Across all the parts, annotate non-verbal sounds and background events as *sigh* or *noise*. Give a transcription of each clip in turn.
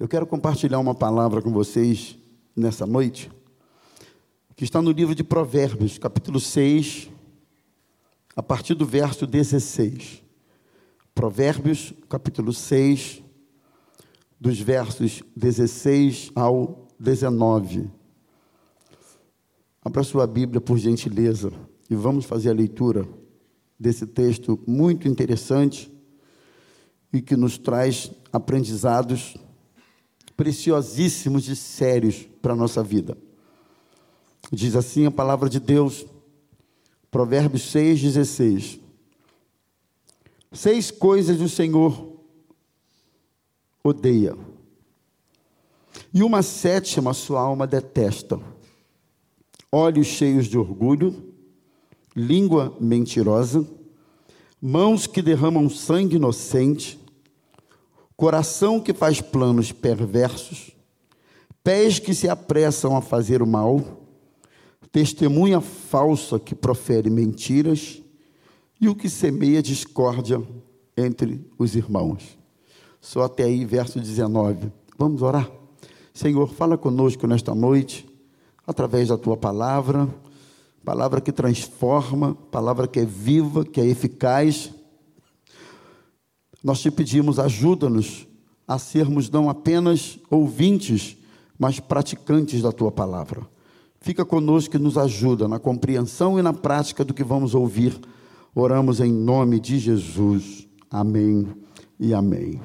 Eu quero compartilhar uma palavra com vocês nessa noite, que está no livro de Provérbios, capítulo 6, a partir do verso 16. Provérbios, capítulo 6, dos versos 16 ao 19. Abra sua Bíblia, por gentileza, e vamos fazer a leitura desse texto muito interessante e que nos traz aprendizados preciosíssimos e sérios para a nossa vida. Diz assim a palavra de Deus, Provérbios 6,16. Seis coisas o Senhor odeia, e uma sétima sua alma detesta: olhos cheios de orgulho, língua mentirosa, mãos que derramam sangue inocente, coração que faz planos perversos, pés que se apressam a fazer o mal, testemunha falsa que profere mentiras e o que semeia discórdia entre os irmãos. Só até aí, verso 19. Vamos orar? Senhor, fala conosco nesta noite, através da tua palavra, palavra que transforma, palavra que é viva, que é eficaz nós te pedimos, ajuda-nos a sermos não apenas ouvintes, mas praticantes da tua palavra. Fica conosco e nos ajuda na compreensão e na prática do que vamos ouvir. Oramos em nome de Jesus. Amém e amém.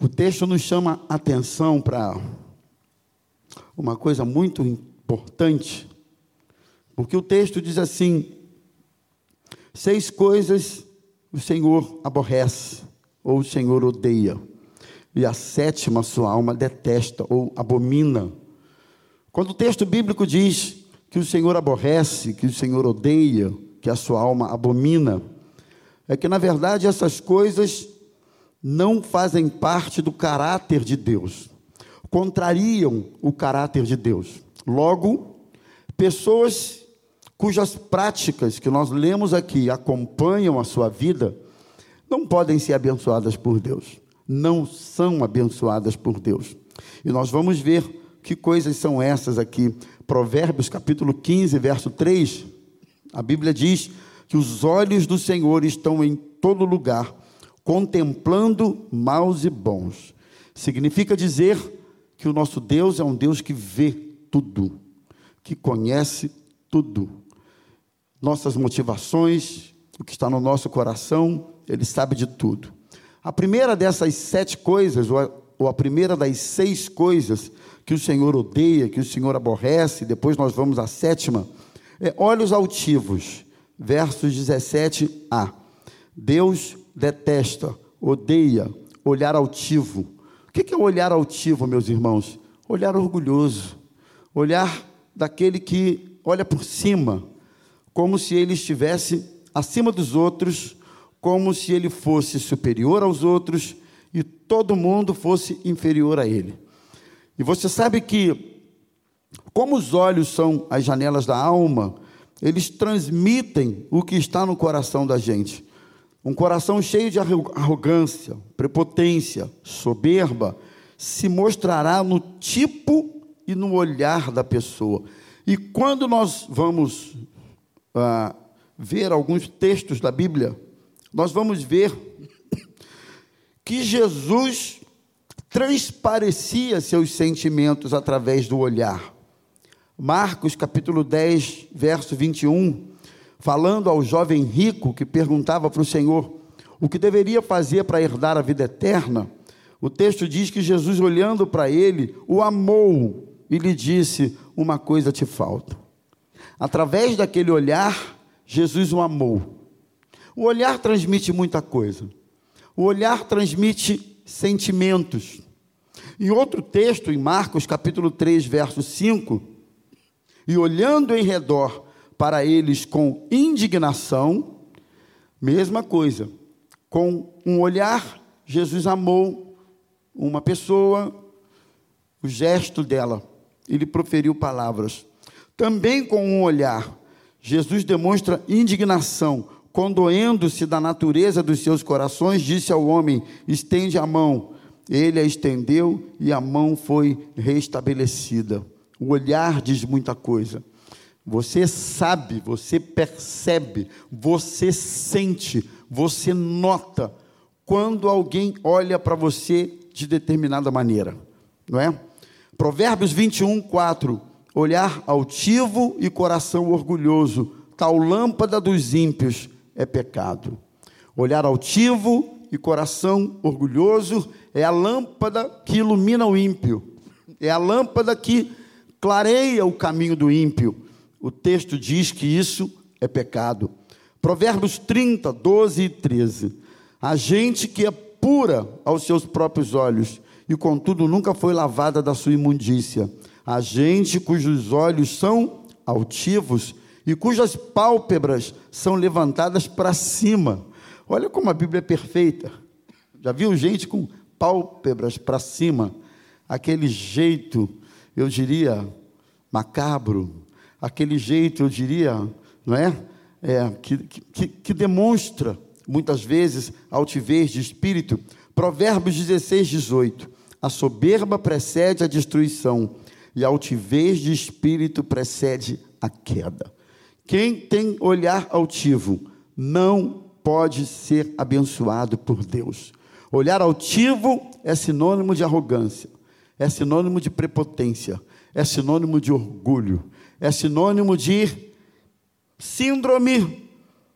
O texto nos chama atenção para uma coisa muito importante, porque o texto diz assim: Seis coisas o Senhor aborrece, ou o Senhor odeia. E a sétima, sua alma detesta ou abomina. Quando o texto bíblico diz que o Senhor aborrece, que o Senhor odeia, que a sua alma abomina, é que na verdade essas coisas não fazem parte do caráter de Deus, contrariam o caráter de Deus. Logo, pessoas cujas práticas que nós lemos aqui acompanham a sua vida, não podem ser abençoadas por Deus. Não são abençoadas por Deus. E nós vamos ver que coisas são essas aqui. Provérbios capítulo 15, verso 3. A Bíblia diz que os olhos do Senhor estão em todo lugar, contemplando maus e bons. Significa dizer que o nosso Deus é um Deus que vê tudo, que conhece tudo nossas motivações, o que está no nosso coração, Ele sabe de tudo. A primeira dessas sete coisas, ou a, primeira das seis coisas que o Senhor odeia, que o Senhor aborrece, depois nós vamos à sétima, é olhos altivos, versos 17a. Deus detesta, odeia olhar altivo. O que é olhar altivo, meus irmãos? Olhar orgulhoso, olhar daquele que olha por cima, como se ele estivesse acima dos outros, como se ele fosse superior aos outros e todo mundo fosse inferior a ele. E você sabe que, como os olhos são as janelas da alma, eles transmitem o que está no coração da gente. Um coração cheio de arrogância, prepotência, soberba, se mostrará no tipo e no olhar da pessoa. E quando nós vamos uh, ver alguns textos da Bíblia, nós vamos ver que Jesus transparecia seus sentimentos através do olhar. Marcos capítulo 10, verso 21, falando ao jovem rico que perguntava para o Senhor o que deveria fazer para herdar a vida eterna, o texto diz que Jesus, olhando para ele, o amou e lhe disse: Uma coisa te falta. Através daquele olhar, Jesus o amou. O olhar transmite muita coisa. O olhar transmite sentimentos. Em outro texto, em Marcos capítulo 3, verso 5, e olhando em redor para eles com indignação, mesma coisa. Com um olhar, Jesus amou uma pessoa, o gesto dela, ele proferiu palavras. Também com um olhar, Jesus demonstra indignação condoendo-se da natureza dos seus corações, disse ao homem: Estende a mão. Ele a estendeu e a mão foi restabelecida. O olhar diz muita coisa. Você sabe, você percebe, você sente, você nota quando alguém olha para você de determinada maneira, não é? Provérbios 21, 4. Olhar altivo e coração orgulhoso, tal lâmpada dos ímpios é pecado. Olhar altivo e coração orgulhoso é a lâmpada que ilumina o ímpio, é a lâmpada que clareia o caminho do ímpio. O texto diz que isso é pecado. Provérbios 30, 12 e 13. A gente que é pura aos seus próprios olhos e, contudo, nunca foi lavada da sua imundícia. A gente cujos olhos são altivos e cujas pálpebras são levantadas para cima. Olha como a Bíblia é perfeita. Já viu gente com pálpebras para cima? Aquele jeito, eu diria, macabro, aquele jeito, eu diria, não é? é que, que, que demonstra, muitas vezes, altivez de espírito. Provérbios 16, 18. A soberba precede a destruição, e a altivez de espírito precede a queda. Quem tem olhar altivo não pode ser abençoado por Deus. Olhar altivo é sinônimo de arrogância, é sinônimo de prepotência, é sinônimo de orgulho, é sinônimo de síndrome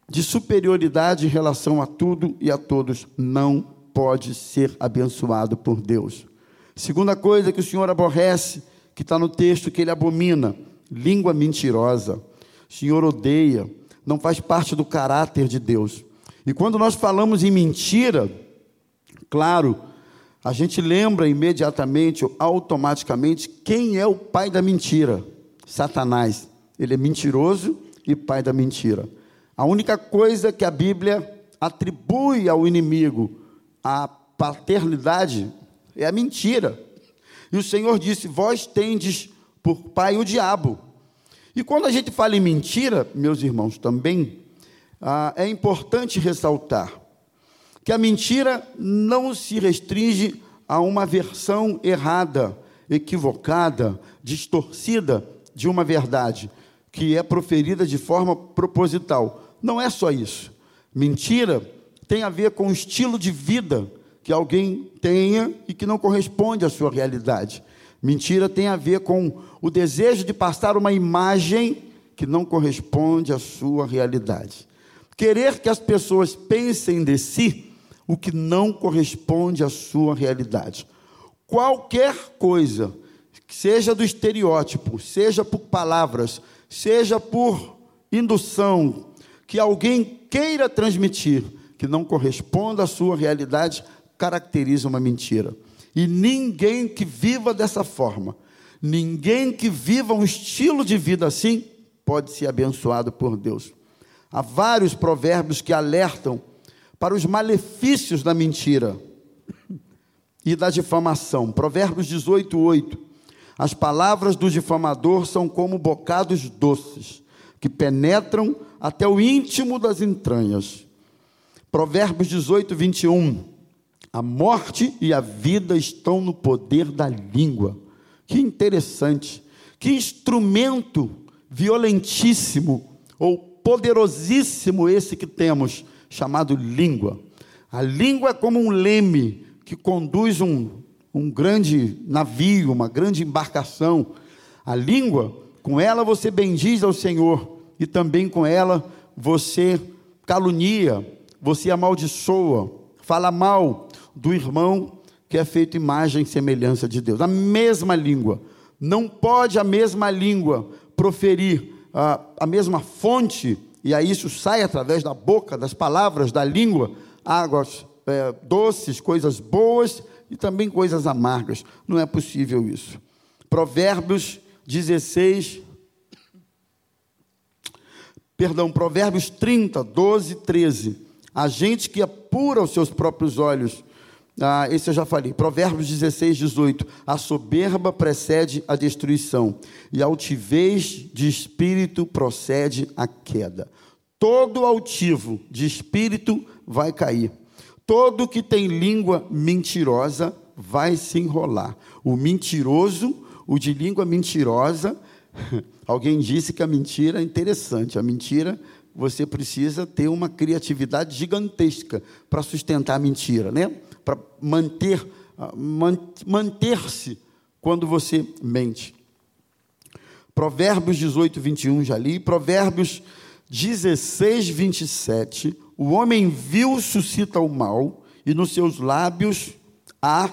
de superioridade em relação a tudo e a todos. Não pode ser abençoado por Deus. Segunda coisa que o Senhor aborrece, que está no texto que ele abomina: língua mentirosa. O Senhor odeia, não faz parte do caráter de Deus. E quando nós falamos em mentira, claro, a gente lembra imediatamente, automaticamente, quem é o pai da mentira? Satanás. Ele é mentiroso e pai da mentira. A única coisa que a Bíblia atribui ao inimigo, a paternidade, é a mentira. E o Senhor disse: Vós tendes por pai o diabo. E quando a gente fala em mentira, meus irmãos, também, ah, é importante ressaltar que a mentira não se restringe a uma versão errada, equivocada, distorcida de uma verdade, que é proferida de forma proposital. Não é só isso. Mentira tem a ver com o estilo de vida que alguém tenha e que não corresponde à sua realidade. Mentira tem a ver com o desejo de passar uma imagem que não corresponde à sua realidade. Querer que as pessoas pensem de si o que não corresponde à sua realidade. Qualquer coisa, seja do estereótipo, seja por palavras, seja por indução, que alguém queira transmitir, que não corresponda à sua realidade, caracteriza uma mentira. E ninguém que viva dessa forma, ninguém que viva um estilo de vida assim, pode ser abençoado por Deus. Há vários provérbios que alertam para os malefícios da mentira e da difamação. Provérbios 18, 8. As palavras do difamador são como bocados doces, que penetram até o íntimo das entranhas. Provérbios 18, 21. A morte e a vida estão no poder da língua. Que interessante. Que instrumento violentíssimo ou poderosíssimo esse que temos chamado língua. A língua é como um leme que conduz um, um grande navio, uma grande embarcação. A língua, com ela você bendiz ao Senhor, e também com ela você calunia, você amaldiçoa, fala mal do irmão que é feito imagem e semelhança de Deus. A mesma língua. Não pode a mesma língua proferir a, a mesma fonte e aí isso sai através da boca, das palavras, da língua, águas é, doces, coisas boas e também coisas amargas. Não é possível isso. Provérbios 16, perdão, Provérbios 30, 12, 13. A gente que apura os seus próprios olhos, ah, esse eu já falei. Provérbios 16, 18. A soberba precede a destruição, e a altivez de espírito procede a queda. todo altivo de espírito vai cair. Todo que tem língua mentirosa vai se enrolar. O mentiroso, o de língua mentirosa, *laughs* alguém disse que a mentira é interessante. A mentira, você precisa ter uma criatividade gigantesca para sustentar a mentira, né? Para manter ah, manter-se quando você mente. Provérbios 18, 21 já li. Provérbios 16, 27. O homem vil suscita o mal, e nos seus lábios há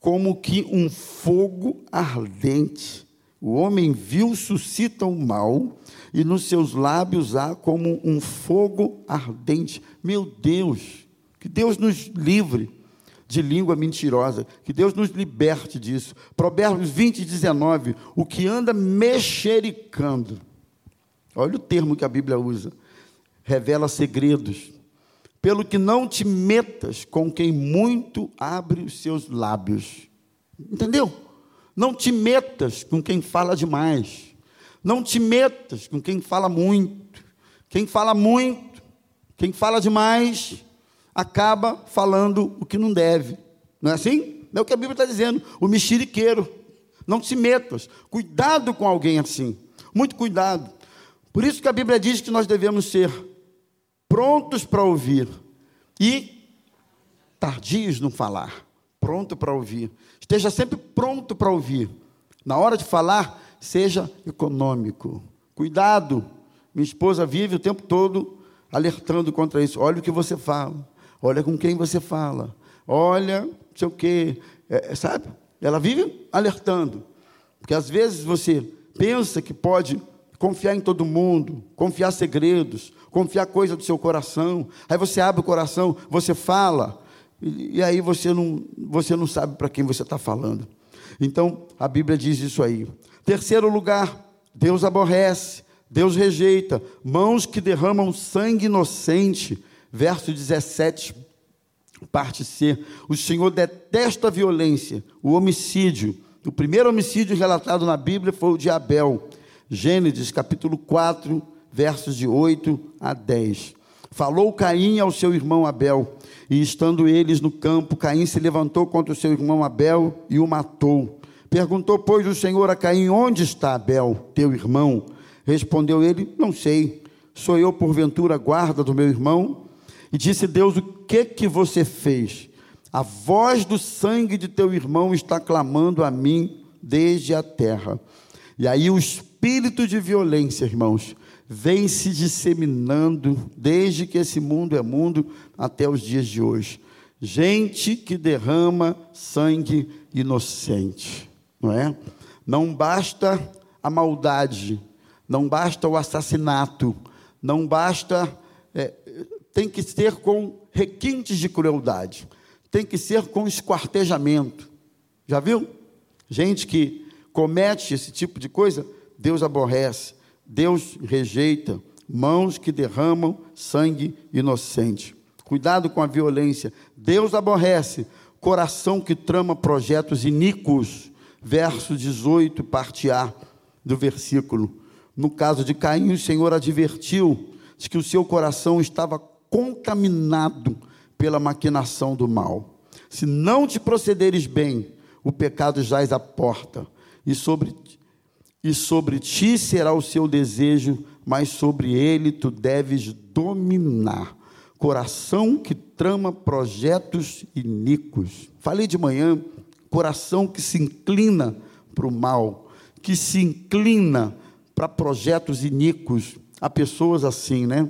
como que um fogo ardente. O homem vil suscita o mal, e nos seus lábios há como um fogo ardente. Meu Deus, que Deus nos livre de língua mentirosa. Que Deus nos liberte disso. Provérbios 20, 19. O que anda mexericando. Olha o termo que a Bíblia usa. Revela segredos. Pelo que não te metas com quem muito abre os seus lábios. Entendeu? Não te metas com quem fala demais. Não te metas com quem fala muito. Quem fala muito, quem fala demais, acaba falando o que não deve. Não é assim? É o que a Bíblia está dizendo. O mexeriqueiro. Não te metas. Cuidado com alguém assim. Muito cuidado. Por isso que a Bíblia diz que nós devemos ser prontos para ouvir e tardios no falar. Pronto para ouvir. Esteja sempre pronto para ouvir. Na hora de falar, seja econômico. Cuidado. Minha esposa vive o tempo todo alertando contra isso. Olha o que você fala olha com quem você fala, olha, não sei o quê, é, é, sabe? Ela vive alertando, porque às vezes você pensa que pode confiar em todo mundo, confiar segredos, confiar coisa do seu coração, aí você abre o coração, você fala, e, e aí você não, você não sabe para quem você está falando. Então, a Bíblia diz isso aí. Terceiro lugar, Deus aborrece, Deus rejeita, mãos que derramam sangue inocente, verso 17, parte C. O Senhor detesta a violência, o homicídio. O primeiro homicídio relatado na Bíblia foi o de Abel. Gênesis capítulo 4, versos de 8 a 10. Falou Caim ao seu irmão Abel, e estando eles no campo, Caim se levantou contra o seu irmão Abel e o matou. Perguntou, pois, o Senhor a Caim: Onde está Abel, teu irmão? Respondeu ele: Não sei. Sou eu, porventura, guarda do meu irmão? E disse Deus: O que que você fez? A voz do sangue de teu irmão está clamando a mim desde a terra. E aí o espírito de violência, irmãos, vem se disseminando desde que esse mundo é mundo até os dias de hoje. Gente que derrama sangue inocente, não é? Não basta a maldade, não basta o assassinato, não basta tem que ser com requintes de crueldade, tem que ser com esquartejamento. Já viu? Gente que comete esse tipo de coisa, Deus aborrece, Deus rejeita, mãos que derramam sangue inocente. Cuidado com a violência. Deus aborrece, coração que trama projetos iníquos. Verso 18, parte A do versículo. No caso de Caim, o Senhor advertiu de que o seu coração estava contaminado pela maquinação do mal. Se não te procederes bem, o pecado jaz à porta, e sobre, e sobre ti será o seu desejo, mas sobre ele tu deves dominar. Coração que trama projetos iníquos. Falei de manhã, coração que se inclina para o mal, que se inclina para projetos iníquos. Há pessoas assim, né?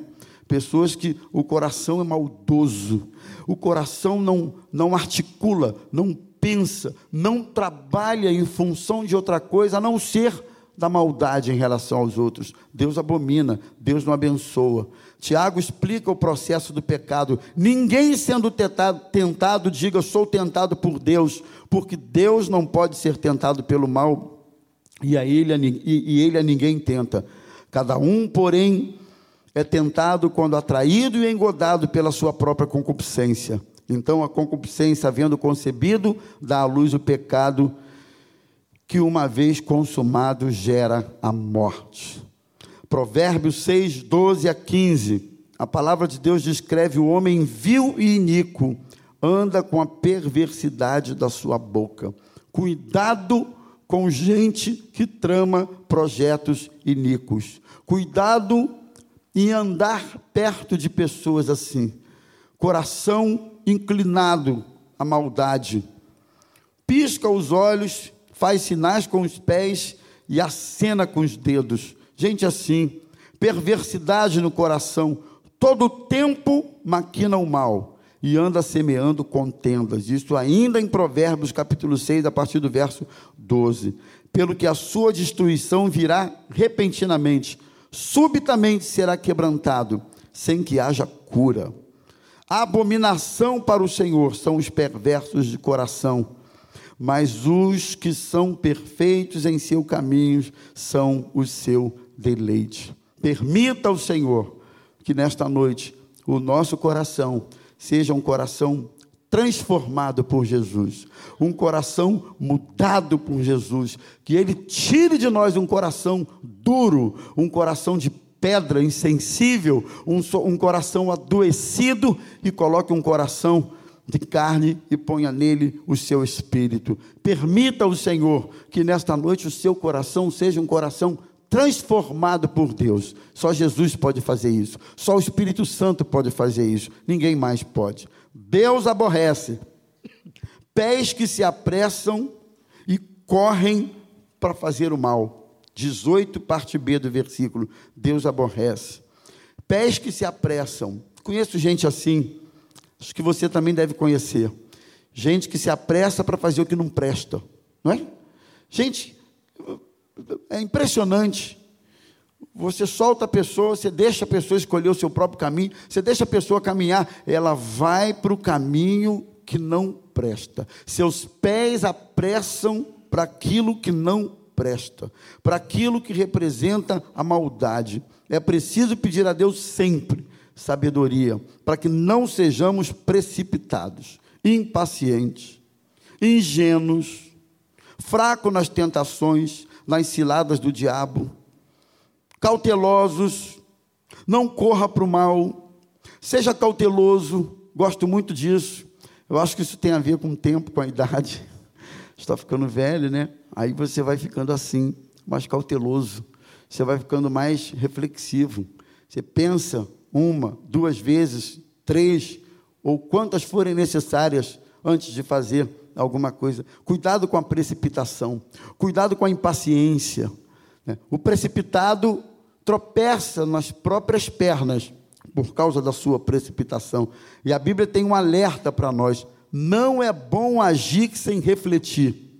Pessoas que o coração é maldoso, o coração não, não articula, não pensa, não trabalha em função de outra coisa a não ser da maldade em relação aos outros. Deus abomina, Deus não abençoa. Tiago explica o processo do pecado. Ninguém sendo tentado, tentado diga sou tentado por Deus, porque Deus não pode ser tentado pelo mal e a ele, e, e ele a ninguém tenta. Cada um, porém, é tentado quando atraído e engodado pela sua própria concupiscência. Então, a concupiscência, havendo concebido, dá à luz o pecado, que uma vez consumado gera a morte. Provérbios 6, 12 a 15. A palavra de Deus descreve o homem vil e iníquo, anda com a perversidade da sua boca. Cuidado com gente que trama projetos iníquos. Cuidado em andar perto de pessoas assim. Coração inclinado à maldade. Pisca os olhos, faz sinais com os pés e acena com os dedos. Gente assim, perversidade no coração, todo tempo maquina o mal e anda semeando contendas. Isso ainda em Provérbios capítulo 6, a partir do verso 12. Pelo que a sua destruição virá repentinamente, subitamente será quebrantado, sem que haja cura. A abominação para o Senhor são os perversos de coração, mas os que são perfeitos em seu caminho são o seu deleite. Permita ao Senhor que nesta noite o nosso coração seja um coração transformado por Jesus, um coração mudado por Jesus, que Ele tire de nós um coração duro, um coração de pedra, insensível, um, um coração adoecido e coloque um coração de carne e ponha nele o seu espírito. Permita ao Senhor que nesta noite o seu coração seja um coração transformado por Deus. Só Jesus pode fazer isso. Só o Espírito Santo pode fazer isso. Ninguém mais pode. Deus aborrece pés que se apressam e correm para fazer o mal. 18, parte B do versículo. Deus aborrece. Pés que se apressam. Conheço gente assim. Acho que você também deve conhecer. Gente que se apressa para fazer o que não presta. Não é? Gente é impressionante. Você solta a pessoa, você deixa a pessoa escolher o seu próprio caminho, você deixa a pessoa caminhar, ela vai para o caminho que não presta. Seus pés apressam para aquilo que não presta, para aquilo que representa a maldade. É preciso pedir a Deus sempre sabedoria, para que não sejamos precipitados, impacientes, ingênuos, fracos nas tentações, nas ciladas do diabo. Cautelosos, não corra para o mal, seja cauteloso, gosto muito disso. Eu acho que isso tem a ver com o tempo, com a idade. *laughs* Está ficando velho, né? Aí você vai ficando assim, mais cauteloso. Você vai ficando mais reflexivo. Você pensa uma, duas vezes, três, ou quantas forem necessárias antes de fazer alguma coisa. Cuidado com a precipitação, cuidado com a impaciência. Né? O precipitado tropeça nas próprias pernas por causa da sua precipitação. E a Bíblia tem um alerta para nós: não é bom agir sem refletir.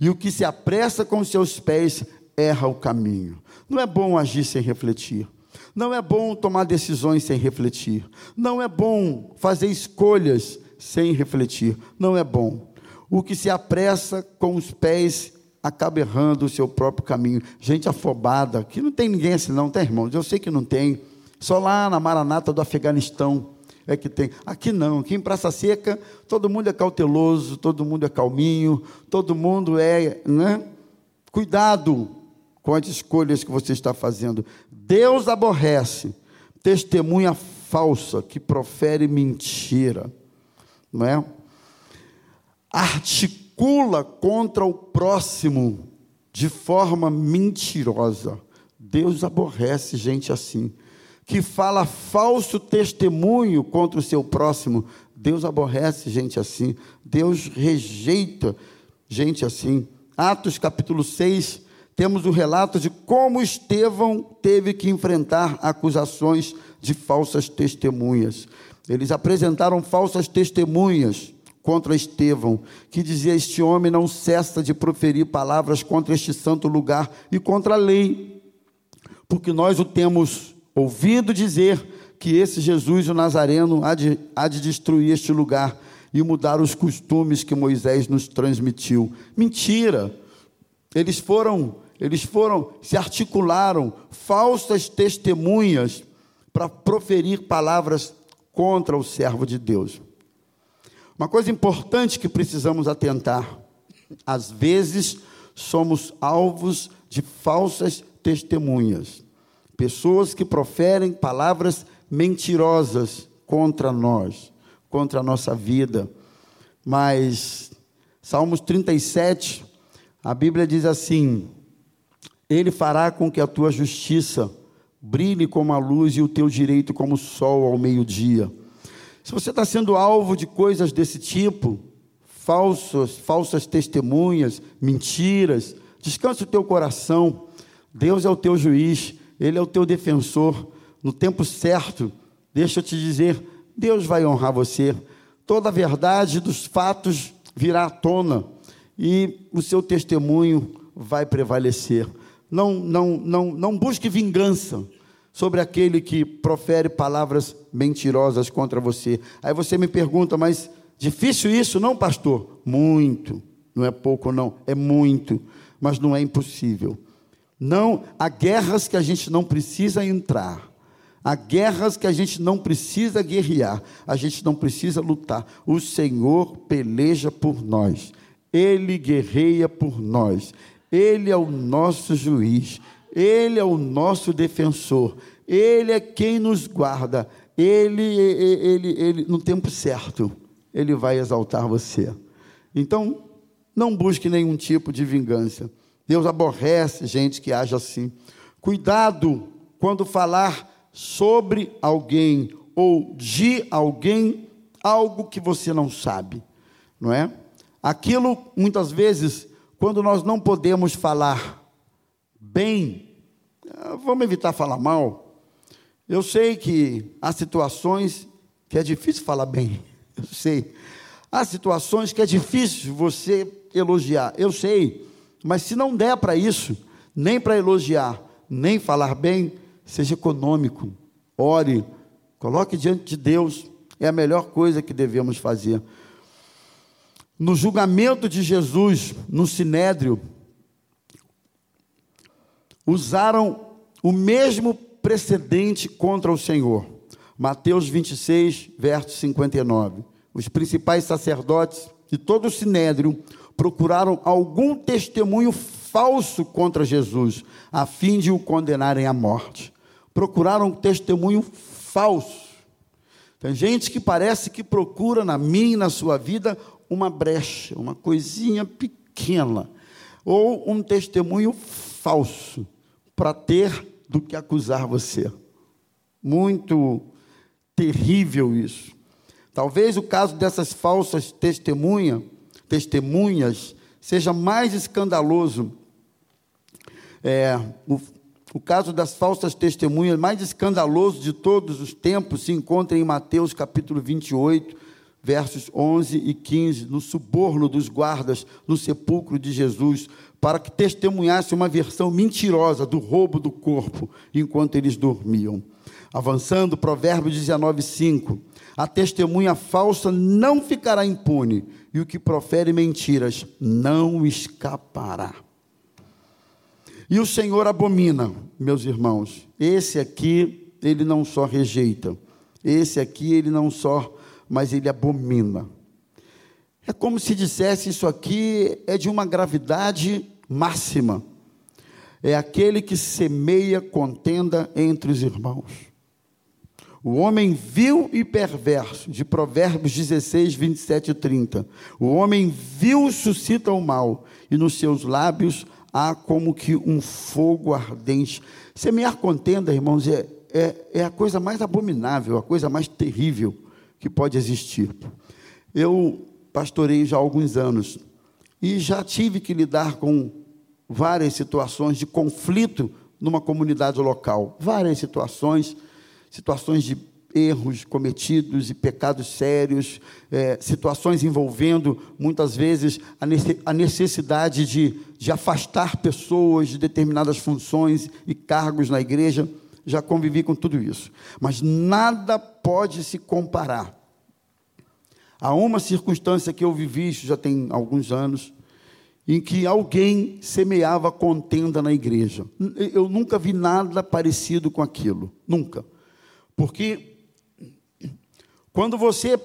E o que se apressa com seus pés erra o caminho. Não é bom agir sem refletir. Não é bom tomar decisões sem refletir. Não é bom fazer escolhas sem refletir. Não é bom. O que se apressa com os pés acaba errando o seu próprio caminho. Gente afobada, aqui não tem ninguém assim, não, tem irmãos? Eu sei que não tem. Só lá na Maranata do Afeganistão é que tem. Aqui não, aqui em Praça Seca, todo mundo é cauteloso, todo mundo é calminho, todo mundo é, né? Cuidado com as escolhas que você está fazendo. Deus aborrece testemunha falsa que profere mentira não é? Articula contra o próximo de forma mentirosa. Deus aborrece gente assim, que fala falso testemunho contra o seu próximo. Deus aborrece gente assim. Deus rejeita gente assim. Atos capítulo 6, temos o relato de como Estevão teve que enfrentar acusações de falsas testemunhas. Eles apresentaram falsas testemunhas contra Estevão, que dizia: Este homem não cessa de proferir palavras contra este santo lugar e contra a lei, porque nós o temos ouvido dizer que esse Jesus, o Nazareno, há de, há de destruir este lugar e mudar os costumes que Moisés nos transmitiu. Mentira! Eles foram, eles foram, se articularam falsas testemunhas para proferir palavras contra o servo de Deus. Uma coisa importante que precisamos atentar: às vezes somos alvos de falsas testemunhas. pessoas que proferem palavras mentirosas contra nós, contra a nossa vida. Mas Salmos 37, a Bíblia diz assim: Ele fará com que a tua justiça brilhe como a luz e o teu direito como o sol ao meio-dia. Se você está sendo alvo de coisas desse tipo, falsas, falsas testemunhas, mentiras, descanse o teu coração. Deus é o teu juiz, Ele é o teu defensor. No tempo certo, deixa eu te dizer, Deus vai honrar você. Toda a verdade dos fatos virá à tona e o seu testemunho vai prevalecer. Não, não, não, não busque vingança sobre aquele que profere palavras mentirosas contra você. Aí você me pergunta, mas difícil isso, não, pastor? Muito. Não é pouco, não, é muito, mas não é impossível. Não, há guerras que a gente não precisa entrar. Há guerras que a gente não precisa guerrear, a gente não precisa lutar. O Senhor peleja por nós, Ele guerreia por nós, Ele é o nosso juiz, Ele é o nosso defensor, Ele é quem nos guarda, Ele, Ele, Ele, Ele no tempo certo, Ele vai exaltar você. Então, não busque nenhum tipo de vingança. Deus aborrece gente que age assim. Cuidado quando falar sobre alguém ou de alguém algo que você não sabe, não é? Aquilo, muitas vezes, quando nós não podemos falar bem, ah, vamos evitar falar mal. Eu sei que há situações que é difícil falar bem, *laughs* eu sei. Há situações que é difícil você elogiar, eu sei. Mas se não der para isso, nem para elogiar, nem falar bem, seja econômico, ore, coloque diante de Deus, é a melhor coisa que devemos fazer. No julgamento de Jesus, no sinédrio, usaram o mesmo precedente contra o Senhor. Mateus 26, verso 59. Os principais sacerdotes de todo o sinédrio procuraram algum testemunho falso contra Jesus, a fim de o condenarem à morte procuraram um testemunho falso. Tem gente que parece que procura na minha e na sua vida uma brecha, uma coisinha pequena, ou um testemunho falso, para ter do que acusar você. Muito terrível isso. Talvez o caso dessas falsas testemunha, testemunhas seja mais escandaloso. É, o, o caso das falsas testemunhas mais escandaloso de todos os tempos se encontra em Mateus capítulo 28, versos 11 e 15, no suborno dos guardas no sepulcro de Jesus, para que testemunhasse uma versão mentirosa do roubo do corpo enquanto eles dormiam. Avançando, Provérbios 19, 5. A testemunha falsa não ficará impune, e o que profere mentiras não escapará. E o Senhor abomina, meus irmãos. Esse aqui, ele não só rejeita. Esse aqui, ele não só, mas ele abomina. É como se dissesse: Isso aqui é de uma gravidade máxima. É aquele que semeia contenda entre os irmãos. O homem vil e perverso, de Provérbios 16, 27 e 30. O homem vil suscita o mal, e nos seus lábios há como que um fogo ardente. Semear contenda, irmãos, é, é, é a coisa mais abominável, a coisa mais terrível que pode existir. Eu pastorei já há alguns anos e já tive que lidar com várias situações de conflito numa comunidade local, várias situações, situações de erros cometidos e pecados sérios, é, situações envolvendo muitas vezes a necessidade de, de afastar pessoas de determinadas funções e cargos na igreja. Já convivi com tudo isso. Mas nada pode se comparar a uma circunstância que eu vivi, isso já tem alguns anos, em que alguém semeava contenda na igreja. Eu nunca vi nada parecido com aquilo, nunca. Porque quando você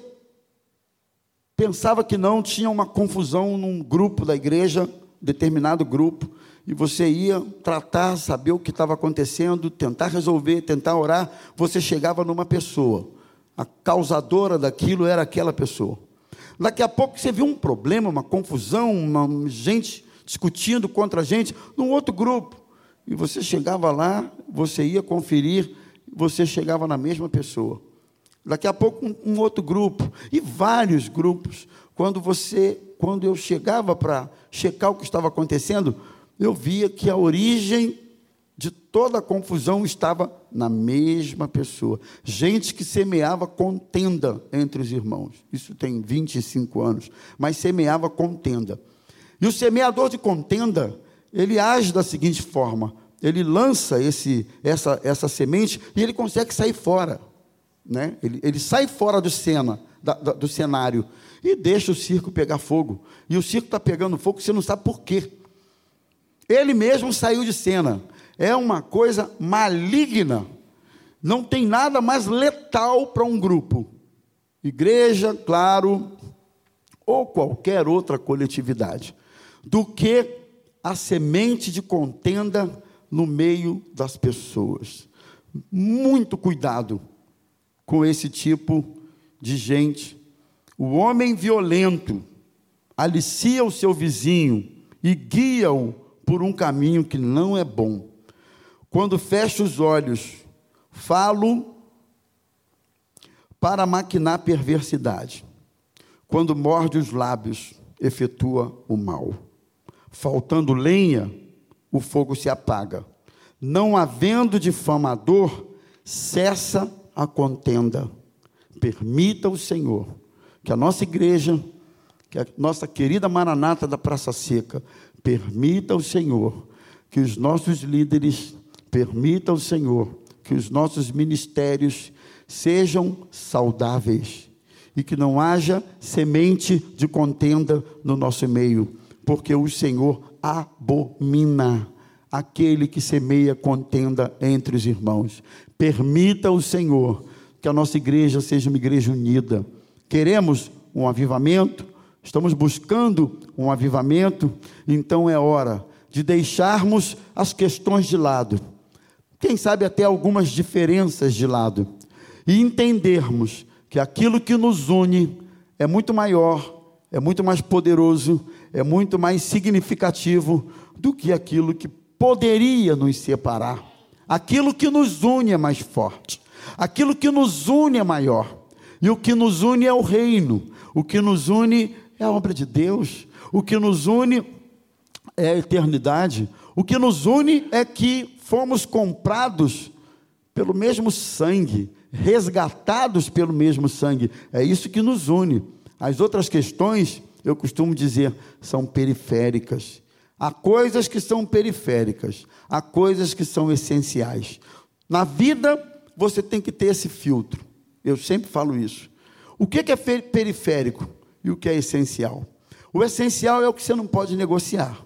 pensava que não, tinha uma confusão num grupo da igreja, determinado grupo, e você ia tratar, saber o que estava acontecendo, tentar resolver, tentar orar, você chegava numa pessoa. A causadora daquilo era aquela pessoa. Daqui a pouco você viu um problema, uma confusão, uma gente discutindo contra a gente, num outro grupo. E você chegava lá, você ia conferir, você chegava na mesma pessoa. Daqui a pouco um, um outro grupo e vários grupos. Quando você, quando eu chegava para checar o que estava acontecendo, eu via que a origem de toda a confusão estava na mesma pessoa. Gente que semeava contenda entre os irmãos. Isso tem 25 anos, mas semeava contenda. E o semeador de contenda, ele age da seguinte forma: ele lança esse, essa, essa semente e ele consegue sair fora. Né? Ele, ele sai fora do, cena, da, da, do cenário e deixa o circo pegar fogo. E o circo está pegando fogo, você não sabe por quê. Ele mesmo saiu de cena. É uma coisa maligna. Não tem nada mais letal para um grupo. Igreja, claro, ou qualquer outra coletividade, do que a semente de contenda no meio das pessoas. Muito cuidado com esse tipo de gente. O homem violento alicia o seu vizinho e guia-o por um caminho que não é bom. Quando fecho os olhos, falo para maquinar perversidade. Quando morde os lábios, efetua o mal. Faltando lenha, o fogo se apaga. Não havendo difamador, cessa a contenda. Permita o Senhor que a nossa igreja, que a nossa querida Maranata da Praça Seca, permita o Senhor que os nossos líderes, permita o Senhor que os nossos ministérios sejam saudáveis e que não haja semente de contenda no nosso meio, porque o Senhor abomina aquele que semeia contenda entre os irmãos. Permita o Senhor que a nossa igreja seja uma igreja unida. Queremos um avivamento, estamos buscando um avivamento, então é hora de deixarmos as questões de lado, quem sabe até algumas diferenças de lado, e entendermos que aquilo que nos une é muito maior, é muito mais poderoso, é muito mais significativo do que aquilo que poderia nos separar. Aquilo que nos une é mais forte, aquilo que nos une é maior, e o que nos une é o reino, o que nos une é a obra de Deus, o que nos une é a eternidade, o que nos une é que fomos comprados pelo mesmo sangue, resgatados pelo mesmo sangue, é isso que nos une. As outras questões, eu costumo dizer, são periféricas. Há coisas que são periféricas, há coisas que são essenciais. Na vida, você tem que ter esse filtro. Eu sempre falo isso. O que é periférico e o que é essencial? O essencial é o que você não pode negociar.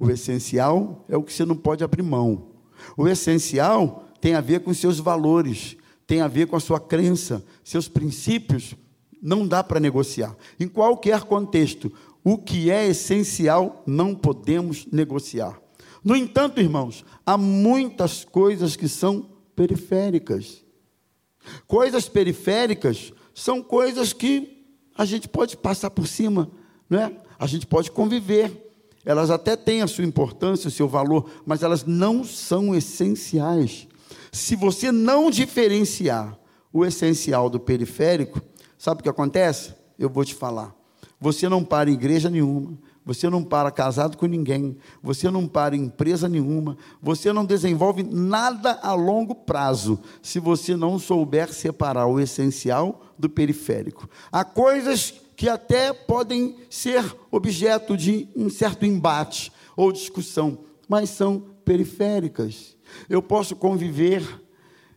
O essencial é o que você não pode abrir mão. O essencial tem a ver com seus valores, tem a ver com a sua crença, seus princípios. Não dá para negociar. Em qualquer contexto, o que é essencial não podemos negociar. No entanto, irmãos, há muitas coisas que são periféricas. Coisas periféricas são coisas que a gente pode passar por cima, não é? A gente pode conviver. Elas até têm a sua importância, o seu valor, mas elas não são essenciais. Se você não diferenciar o essencial do periférico, sabe o que acontece? Eu vou te falar. Você não para em igreja nenhuma, você não para casado com ninguém, você não para em empresa nenhuma, você não desenvolve nada a longo prazo se você não souber separar o essencial do periférico. Há coisas que até podem ser objeto de um certo embate ou discussão, mas são periféricas. Eu posso conviver,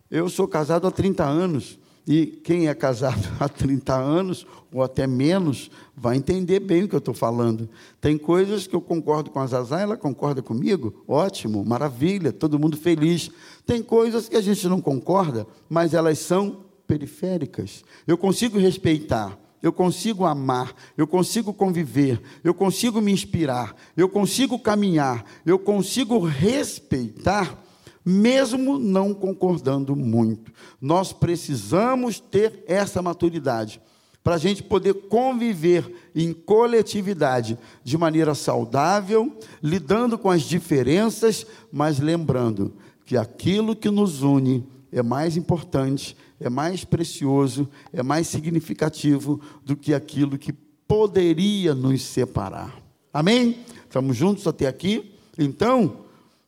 eu sou casado há 30 anos, e quem é casado *laughs* há 30 anos, ou até menos, vai entender bem o que eu estou falando. Tem coisas que eu concordo com a Zazá, ela concorda comigo, ótimo, maravilha, todo mundo feliz. Tem coisas que a gente não concorda, mas elas são periféricas. Eu consigo respeitar, eu consigo amar, eu consigo conviver, eu consigo me inspirar, eu consigo caminhar, eu consigo respeitar, mesmo não concordando muito. Nós precisamos ter essa maturidade para a gente poder conviver em coletividade de maneira saudável, lidando com as diferenças, mas lembrando que aquilo que nos une é mais importante, é mais precioso, é mais significativo do que aquilo que poderia nos separar. Amém? Estamos juntos até aqui? Então,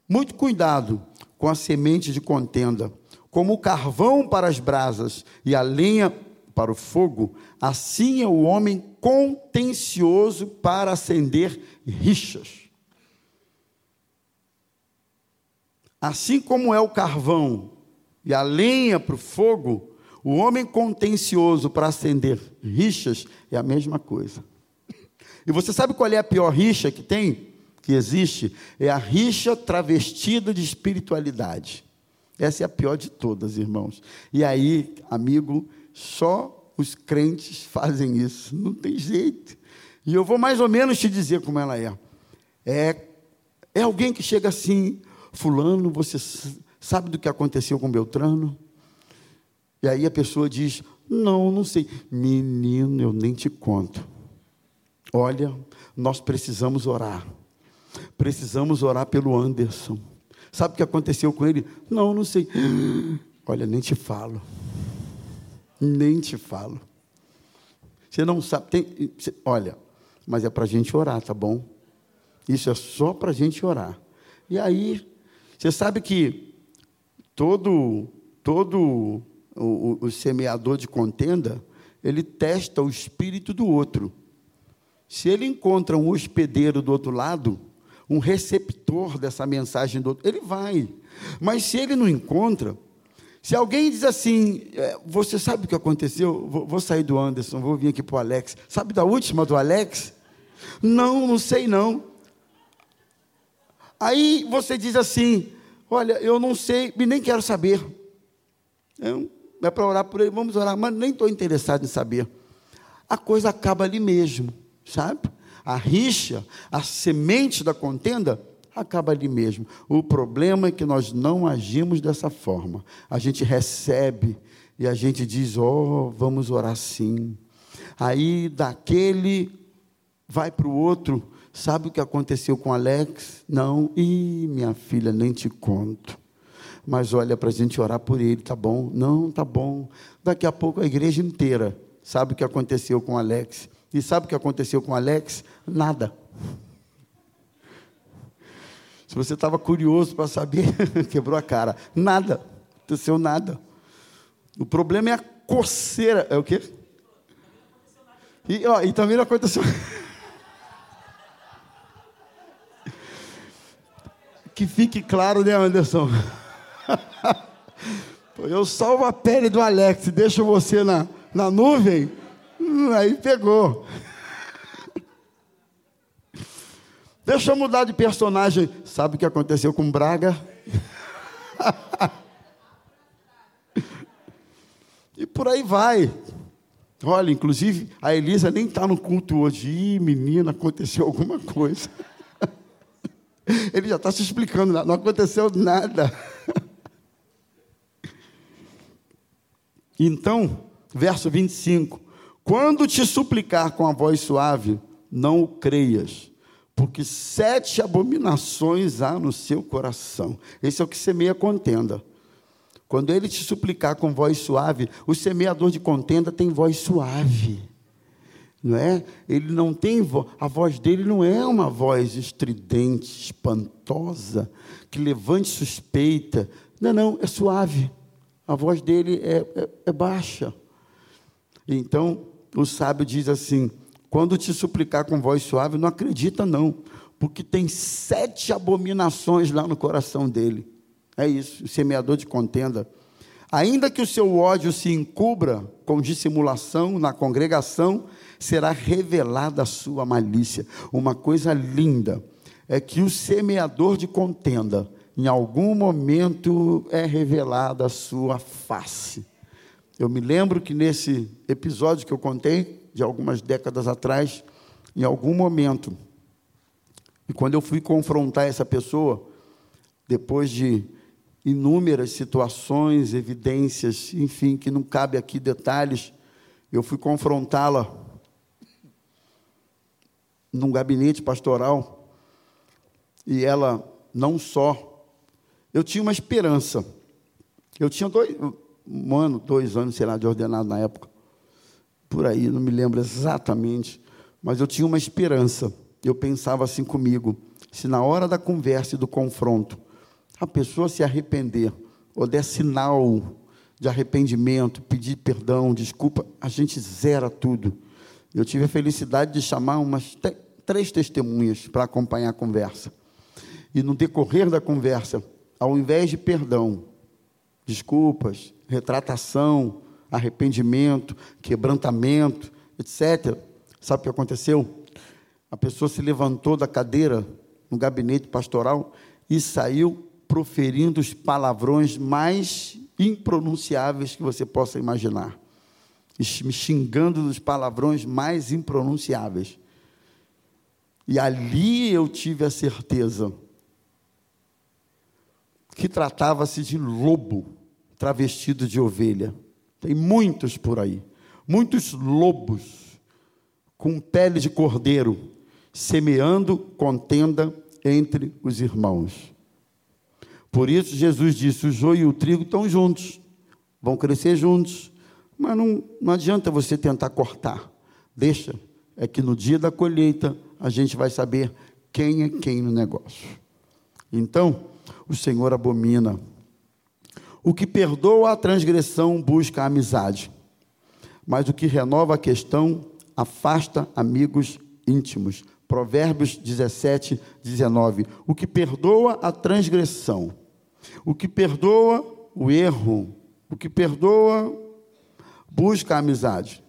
muito cuidado com a semente de contenda. Como o carvão para as brasas e a lenha para o fogo, assim é o homem contencioso para acender rixas. Assim como é o carvão e a lenha para o fogo, o homem contencioso para acender rixas é a mesma coisa. E você sabe qual é a pior rixa que tem? Que existe? É a rixa travestida de espiritualidade. Essa é a pior de todas, irmãos. E aí, amigo, só os crentes fazem isso, não tem jeito. E eu vou mais ou menos te dizer como ela é. É, é alguém que chega assim, fulano, você sabe do que aconteceu com Beltrano? E aí a pessoa diz: Não, não sei. Menino, eu nem te conto. Olha, nós precisamos orar. Precisamos orar pelo Anderson. Sabe o que aconteceu com ele? Não, não sei. *gasps* Olha, nem te falo. Nem te falo. Você não sabe. Tem, olha, mas é para a gente orar, tá bom? Isso é só para a gente orar. E aí, você sabe que todo, todo o, o, o semeador de contenda, ele testa o espírito do outro. Se ele encontra um hospedeiro do outro lado, um receptor dessa mensagem do outro, ele vai. Mas se ele não encontra, se alguém diz assim, é, você sabe o que aconteceu? Vou, vou sair do Anderson, vou vir aqui para o Alex. Sabe da última do Alex? Não, não sei não. Aí você diz assim, olha, eu não sei e nem quero saber. É, é para orar por ele, vamos orar, mas nem estou interessado em saber. A coisa acaba ali mesmo, sabe? A rixa, a semente da contenda, acaba ali mesmo. O problema é que nós não agimos dessa forma. A gente recebe e a gente diz: "Oh, vamos orar sim". Aí daquele vai para o outro. Sabe o que aconteceu com Alex? Não. Ih, minha filha, nem te conto. Mas olha, para a gente orar por ele, tá bom? Não, tá bom. Daqui a pouco a igreja inteira sabe o que aconteceu com Alex. E sabe o que aconteceu com Alex? Nada. Se você estava curioso para saber, *laughs* quebrou a cara. Nada. Aconteceu nada. O problema é a coceira. É o quê? E, ó, e também não aconteceu. *laughs* que fique claro, né, Anderson? *laughs* Eu salvo a pele do Alex, deixo você na, na nuvem, aí pegou. Deixa eu mudar de personagem. Sabe o que aconteceu com Braga? e por aí vai. Olha, inclusive, a Elisa nem está no culto hoje. Ih, menina, aconteceu alguma coisa. Ele já está se explicando, não aconteceu nada. Então, verso 25: Quando te suplicar com a voz suave, não o creias porque sete abominações há no seu coração. Esse é o que semeia contenda. Quando ele te suplicar com voz suave, o semeador de contenda tem voz suave. Não é? Ele não tem vo... a voz dele não é uma voz estridente, espantosa, que levante suspeita. Não, não, é suave. A voz dele é, é, é baixa. Então, o sábio diz assim: quando te suplicar com voz suave, não acredita não, porque tem sete abominações lá no coração dele. É isso, o semeador de contenda. Ainda que o seu ódio se encubra com dissimulação na congregação, será revelada a sua malícia. Uma coisa linda é que o semeador de contenda, em algum momento é revelada a sua face. Eu me lembro que nesse episódio que eu contei, de algumas décadas atrás, em algum momento. E quando eu fui confrontar essa pessoa, depois de inúmeras situações, evidências, enfim, que não cabe aqui detalhes, eu fui confrontá-la num gabinete pastoral e ela não só. Eu tinha uma esperança. Eu tinha dois, um ano, dois anos, sei lá, de ordenado na época. Por aí, não me lembro exatamente. Mas eu tinha uma esperança. Eu pensava assim comigo: se na hora da conversa e do confronto, a pessoa se arrepender, ou der sinal de arrependimento, pedir perdão, desculpa, a gente zera tudo. Eu tive a felicidade de chamar umas três testemunhas para acompanhar a conversa. E no decorrer da conversa, ao invés de perdão, desculpas, retratação, arrependimento, quebrantamento, etc., sabe o que aconteceu? A pessoa se levantou da cadeira no gabinete pastoral e saiu proferindo os palavrões mais impronunciáveis que você possa imaginar. Me xingando dos palavrões mais impronunciáveis. E ali eu tive a certeza que tratava-se de lobo travestido de ovelha. Tem muitos por aí, muitos lobos com pele de cordeiro, semeando contenda entre os irmãos. Por isso Jesus disse: o joio e o trigo estão juntos, vão crescer juntos, mas não, não adianta você tentar cortar. Deixa, é que no dia da colheita a gente vai saber quem é quem no negócio. Então, o Senhor abomina. O que perdoa a transgressão busca a amizade, mas o que renova a questão afasta amigos íntimos. Provérbios 17, 19. O que perdoa a transgressão, o que perdoa o erro, o que perdoa busca a amizade.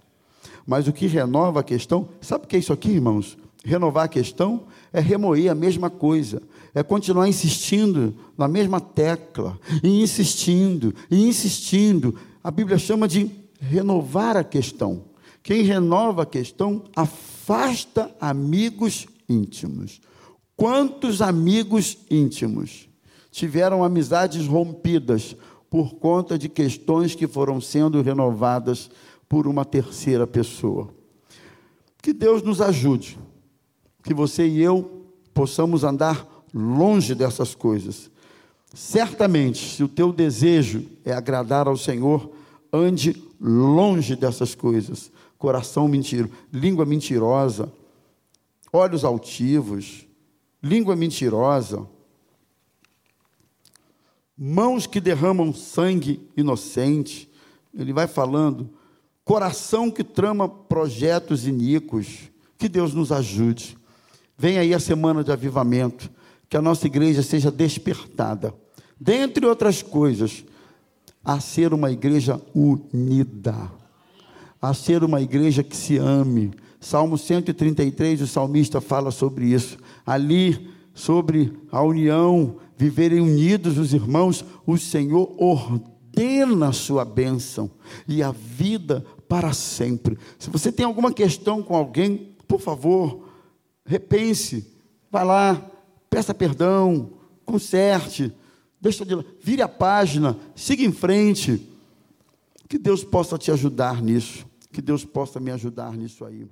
Mas o que renova a questão, sabe o que é isso aqui, irmãos? Renovar a questão é remoer a mesma coisa, é continuar insistindo na mesma tecla, e insistindo, e insistindo. A Bíblia chama de renovar a questão. Quem renova a questão afasta amigos íntimos. Quantos amigos íntimos tiveram amizades rompidas por conta de questões que foram sendo renovadas por uma terceira pessoa? Que Deus nos ajude que você e eu possamos andar longe dessas coisas. Certamente, se o teu desejo é agradar ao Senhor, ande longe dessas coisas. Coração mentiro, língua mentirosa, olhos altivos, língua mentirosa, mãos que derramam sangue inocente. Ele vai falando, coração que trama projetos iníquos. Que Deus nos ajude. Vem aí a semana de avivamento, que a nossa igreja seja despertada, dentre outras coisas, a ser uma igreja unida, a ser uma igreja que se ame. Salmo 133, o salmista fala sobre isso. Ali, sobre a união, viverem unidos os irmãos, o Senhor ordena a sua bênção e a vida para sempre. Se você tem alguma questão com alguém, por favor, repense, vá lá, peça perdão, conserte, deixa de vire a página, siga em frente. Que Deus possa te ajudar nisso, que Deus possa me ajudar nisso aí.